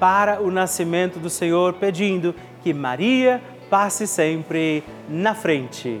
para o nascimento do Senhor, pedindo que Maria passe sempre na frente.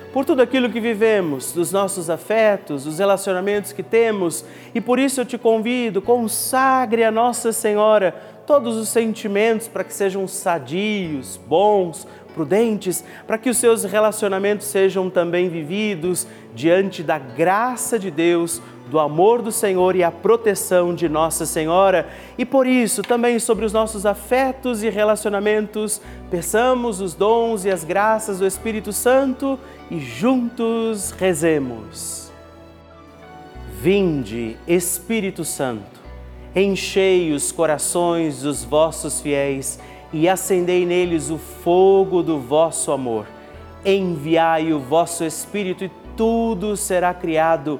por tudo aquilo que vivemos, dos nossos afetos, dos relacionamentos que temos, e por isso eu te convido, consagre a Nossa Senhora todos os sentimentos para que sejam sadios, bons, prudentes, para que os seus relacionamentos sejam também vividos diante da graça de Deus do amor do Senhor e a proteção de Nossa Senhora. E por isso, também sobre os nossos afetos e relacionamentos, peçamos os dons e as graças do Espírito Santo e juntos rezemos. Vinde, Espírito Santo, enchei os corações dos vossos fiéis e acendei neles o fogo do vosso amor. Enviai o vosso Espírito e tudo será criado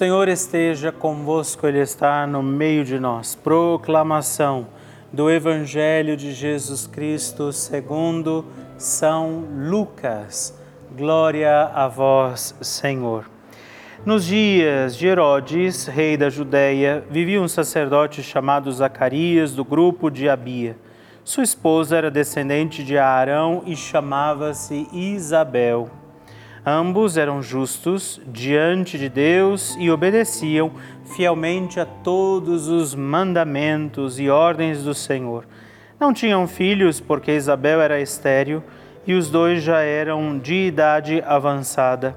Senhor esteja convosco, Ele está no meio de nós. Proclamação do Evangelho de Jesus Cristo segundo São Lucas. Glória a vós, Senhor. Nos dias de Herodes, rei da Judéia, vivia um sacerdote chamado Zacarias, do grupo de Abia. Sua esposa era descendente de Arão e chamava-se Isabel. Ambos eram justos diante de Deus e obedeciam fielmente a todos os mandamentos e ordens do Senhor. Não tinham filhos porque Isabel era estéril e os dois já eram de idade avançada.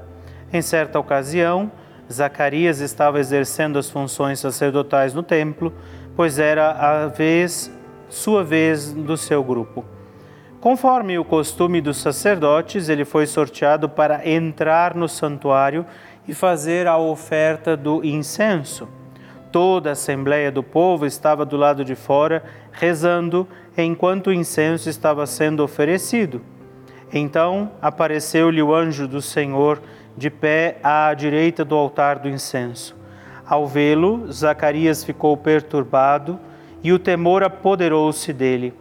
Em certa ocasião, Zacarias estava exercendo as funções sacerdotais no templo, pois era a vez, sua vez do seu grupo. Conforme o costume dos sacerdotes, ele foi sorteado para entrar no santuário e fazer a oferta do incenso. Toda a assembleia do povo estava do lado de fora, rezando enquanto o incenso estava sendo oferecido. Então apareceu-lhe o anjo do Senhor de pé à direita do altar do incenso. Ao vê-lo, Zacarias ficou perturbado e o temor apoderou-se dele.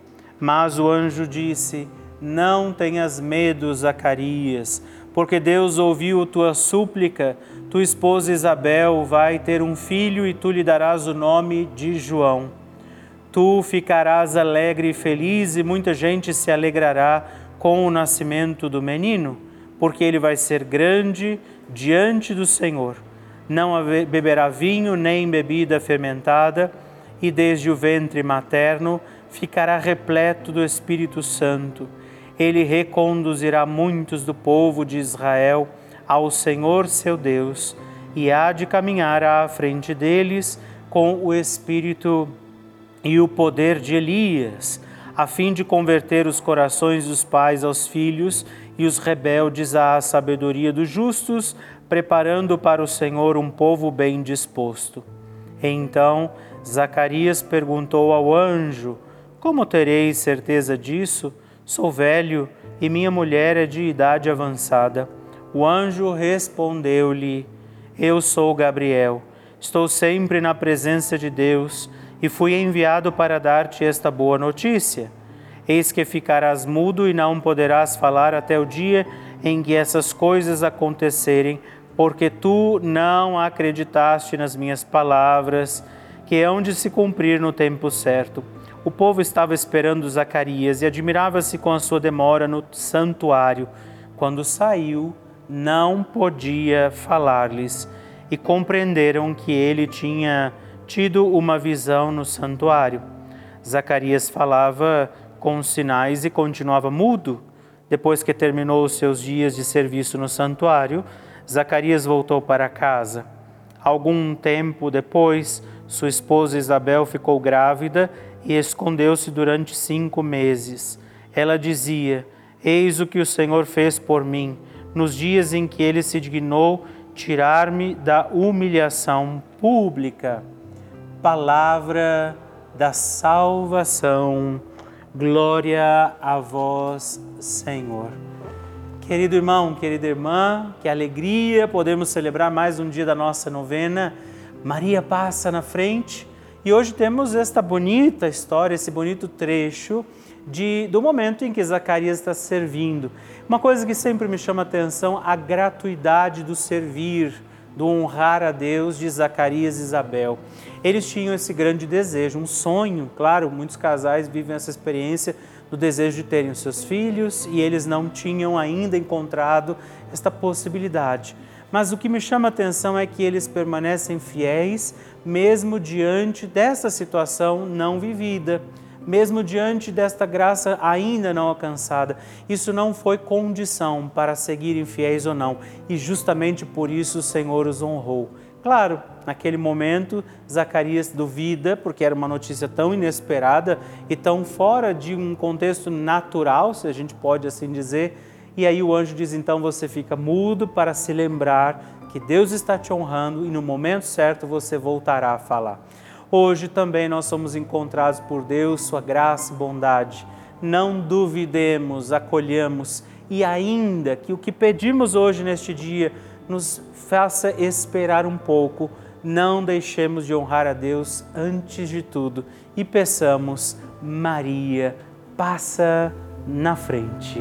Mas o anjo disse: Não tenhas medo, Zacarias, porque Deus ouviu tua súplica, tua esposa Isabel vai ter um filho e tu lhe darás o nome de João. Tu ficarás alegre e feliz e muita gente se alegrará com o nascimento do menino, porque ele vai ser grande diante do Senhor. Não beberá vinho nem bebida fermentada, e desde o ventre materno ficará repleto do Espírito Santo ele reconduzirá muitos do povo de Israel ao Senhor seu Deus e há de caminhar à frente deles com o espírito e o poder de Elias, a fim de converter os corações dos pais aos filhos e os rebeldes à sabedoria dos justos, preparando para o Senhor um povo bem disposto. Então Zacarias perguntou ao anjo: Como tereis certeza disso? Sou velho e minha mulher é de idade avançada. O anjo respondeu-lhe: Eu sou Gabriel. Estou sempre na presença de Deus e fui enviado para dar-te esta boa notícia. Eis que ficarás mudo e não poderás falar até o dia em que essas coisas acontecerem, porque tu não acreditaste nas minhas palavras, que hão de se cumprir no tempo certo. O povo estava esperando Zacarias e admirava-se com a sua demora no santuário. Quando saiu, não podia falar-lhes e compreenderam que ele tinha tido uma visão no santuário. Zacarias falava com sinais e continuava mudo. Depois que terminou os seus dias de serviço no santuário, Zacarias voltou para casa. Algum tempo depois, sua esposa Isabel ficou grávida e escondeu-se durante cinco meses. Ela dizia: Eis o que o Senhor fez por mim, nos dias em que ele se dignou tirar-me da humilhação pública. Palavra da salvação. Glória a vós, Senhor. Querido irmão, querida irmã, que alegria podemos celebrar mais um dia da nossa novena. Maria passa na frente e hoje temos esta bonita história, esse bonito trecho de, do momento em que Zacarias está servindo. Uma coisa que sempre me chama a atenção, a gratuidade do servir, do honrar a Deus de Zacarias e Isabel. Eles tinham esse grande desejo, um sonho, claro, muitos casais vivem essa experiência do desejo de terem os seus filhos e eles não tinham ainda encontrado esta possibilidade. Mas o que me chama a atenção é que eles permanecem fiéis mesmo diante dessa situação não vivida, mesmo diante desta graça ainda não alcançada. Isso não foi condição para seguirem fiéis ou não, e justamente por isso o Senhor os honrou. Claro, naquele momento, Zacarias duvida, porque era uma notícia tão inesperada e tão fora de um contexto natural, se a gente pode assim dizer. E aí o anjo diz: então você fica mudo para se lembrar que Deus está te honrando e no momento certo você voltará a falar. Hoje também nós somos encontrados por Deus, Sua graça e bondade. Não duvidemos, acolhamos e ainda que o que pedimos hoje neste dia nos faça esperar um pouco, não deixemos de honrar a Deus antes de tudo e peçamos, Maria, passa na frente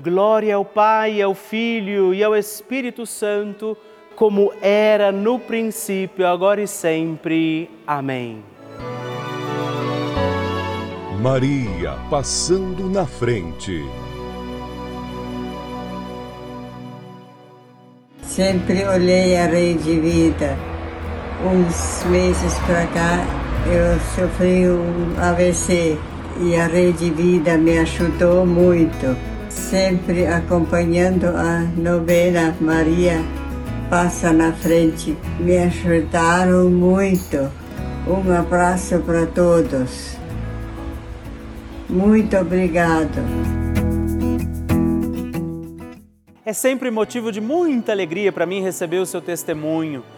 Glória ao Pai, ao Filho e ao Espírito Santo, como era no princípio, agora e sempre. Amém. Maria passando na frente. Sempre olhei a Rede Vida. Uns meses para cá eu sofri um AVC e a Rede Vida me ajudou muito. Sempre acompanhando a novena Maria Passa na Frente. Me ajudaram muito. Um abraço para todos. Muito obrigado. É sempre motivo de muita alegria para mim receber o seu testemunho.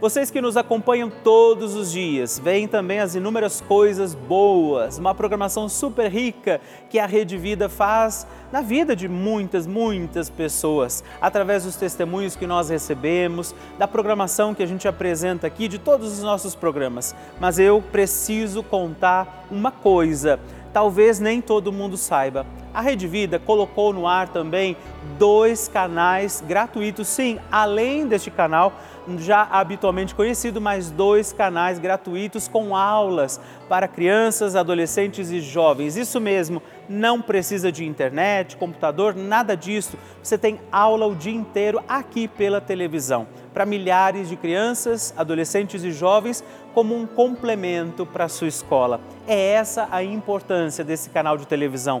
Vocês que nos acompanham todos os dias, veem também as inúmeras coisas boas, uma programação super rica que a Rede Vida faz na vida de muitas, muitas pessoas, através dos testemunhos que nós recebemos, da programação que a gente apresenta aqui, de todos os nossos programas. Mas eu preciso contar uma coisa talvez nem todo mundo saiba. A Rede Vida colocou no ar também dois canais gratuitos, sim, além deste canal já habitualmente conhecido, mais dois canais gratuitos com aulas para crianças, adolescentes e jovens. Isso mesmo, não precisa de internet, computador, nada disso. Você tem aula o dia inteiro aqui pela televisão para milhares de crianças, adolescentes e jovens como um complemento para a sua escola. É essa a importância desse canal de televisão.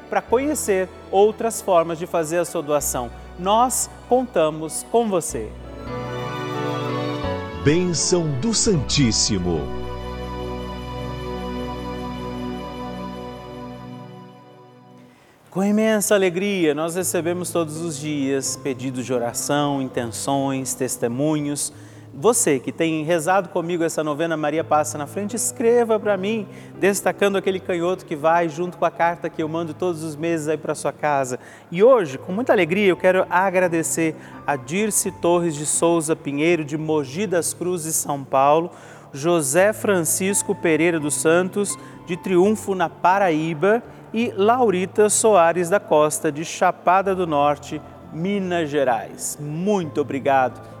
para conhecer outras formas de fazer a sua doação. Nós contamos com você. Bênção do Santíssimo. Com imensa alegria, nós recebemos todos os dias pedidos de oração, intenções, testemunhos. Você que tem rezado comigo essa novena Maria Passa na Frente, escreva para mim, destacando aquele canhoto que vai junto com a carta que eu mando todos os meses aí para sua casa. E hoje, com muita alegria, eu quero agradecer a Dirce Torres de Souza Pinheiro, de Mogi das Cruzes, São Paulo, José Francisco Pereira dos Santos, de Triunfo, na Paraíba, e Laurita Soares da Costa, de Chapada do Norte, Minas Gerais. Muito obrigado.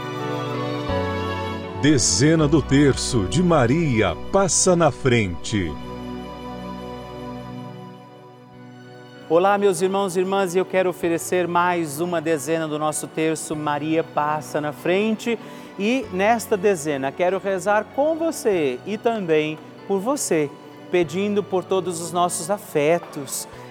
Dezena do terço de Maria passa na frente. Olá, meus irmãos e irmãs, e eu quero oferecer mais uma dezena do nosso terço Maria passa na frente. E nesta dezena quero rezar com você e também por você, pedindo por todos os nossos afetos